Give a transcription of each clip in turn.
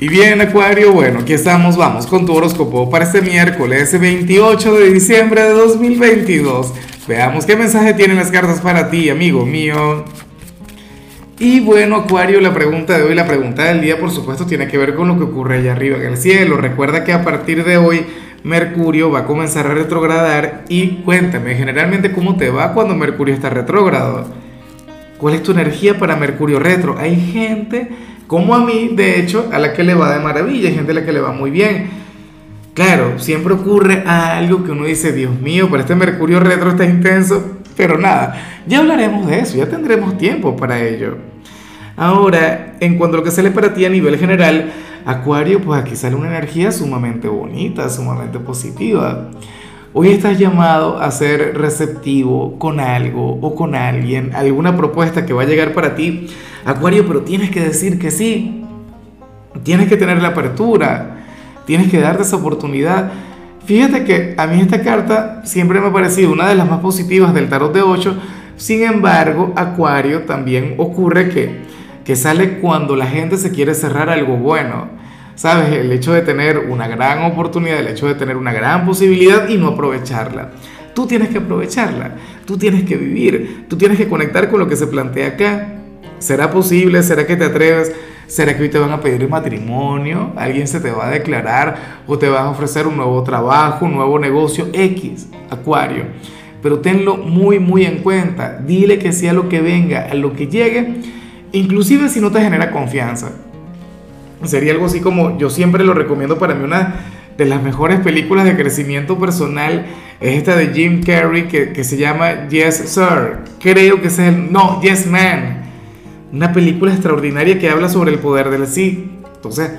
Y bien, Acuario, bueno, aquí estamos, vamos con tu horóscopo para este miércoles 28 de diciembre de 2022. Veamos qué mensaje tienen las cartas para ti, amigo mío. Y bueno, Acuario, la pregunta de hoy, la pregunta del día, por supuesto, tiene que ver con lo que ocurre allá arriba en el cielo. Recuerda que a partir de hoy Mercurio va a comenzar a retrogradar y cuéntame, generalmente, ¿cómo te va cuando Mercurio está retrógrado? ¿Cuál es tu energía para Mercurio retro? Hay gente como a mí, de hecho, a la que le va de maravilla, hay gente a la que le va muy bien. Claro, siempre ocurre algo que uno dice, Dios mío, pero este Mercurio retro está intenso, pero nada, ya hablaremos de eso, ya tendremos tiempo para ello. Ahora, en cuanto a lo que sale para ti a nivel general, Acuario, pues aquí sale una energía sumamente bonita, sumamente positiva. Hoy estás llamado a ser receptivo con algo o con alguien, alguna propuesta que va a llegar para ti, Acuario, pero tienes que decir que sí. Tienes que tener la apertura. Tienes que darte esa oportunidad. Fíjate que a mí esta carta siempre me ha parecido una de las más positivas del tarot de 8. Sin embargo, Acuario también ocurre que, que sale cuando la gente se quiere cerrar algo bueno. ¿Sabes? El hecho de tener una gran oportunidad, el hecho de tener una gran posibilidad y no aprovecharla. Tú tienes que aprovecharla, tú tienes que vivir, tú tienes que conectar con lo que se plantea acá. ¿Será posible? ¿Será que te atreves? ¿Será que hoy te van a pedir matrimonio? ¿Alguien se te va a declarar o te van a ofrecer un nuevo trabajo, un nuevo negocio X, Acuario? Pero tenlo muy, muy en cuenta. Dile que sea lo que venga, a lo que llegue, inclusive si no te genera confianza. Sería algo así como, yo siempre lo recomiendo para mí, una de las mejores películas de crecimiento personal es esta de Jim Carrey que, se llama Yes Sir. Creo que es el... No, Yes Man. Una película extraordinaria que habla sobre el poder del sí. Entonces,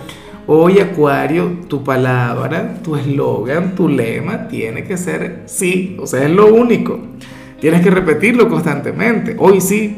hoy Acuario, tu palabra, tu eslogan, tu lema tiene que ser sí. O sea, es lo único. Tienes que repetirlo constantemente. Hoy sí.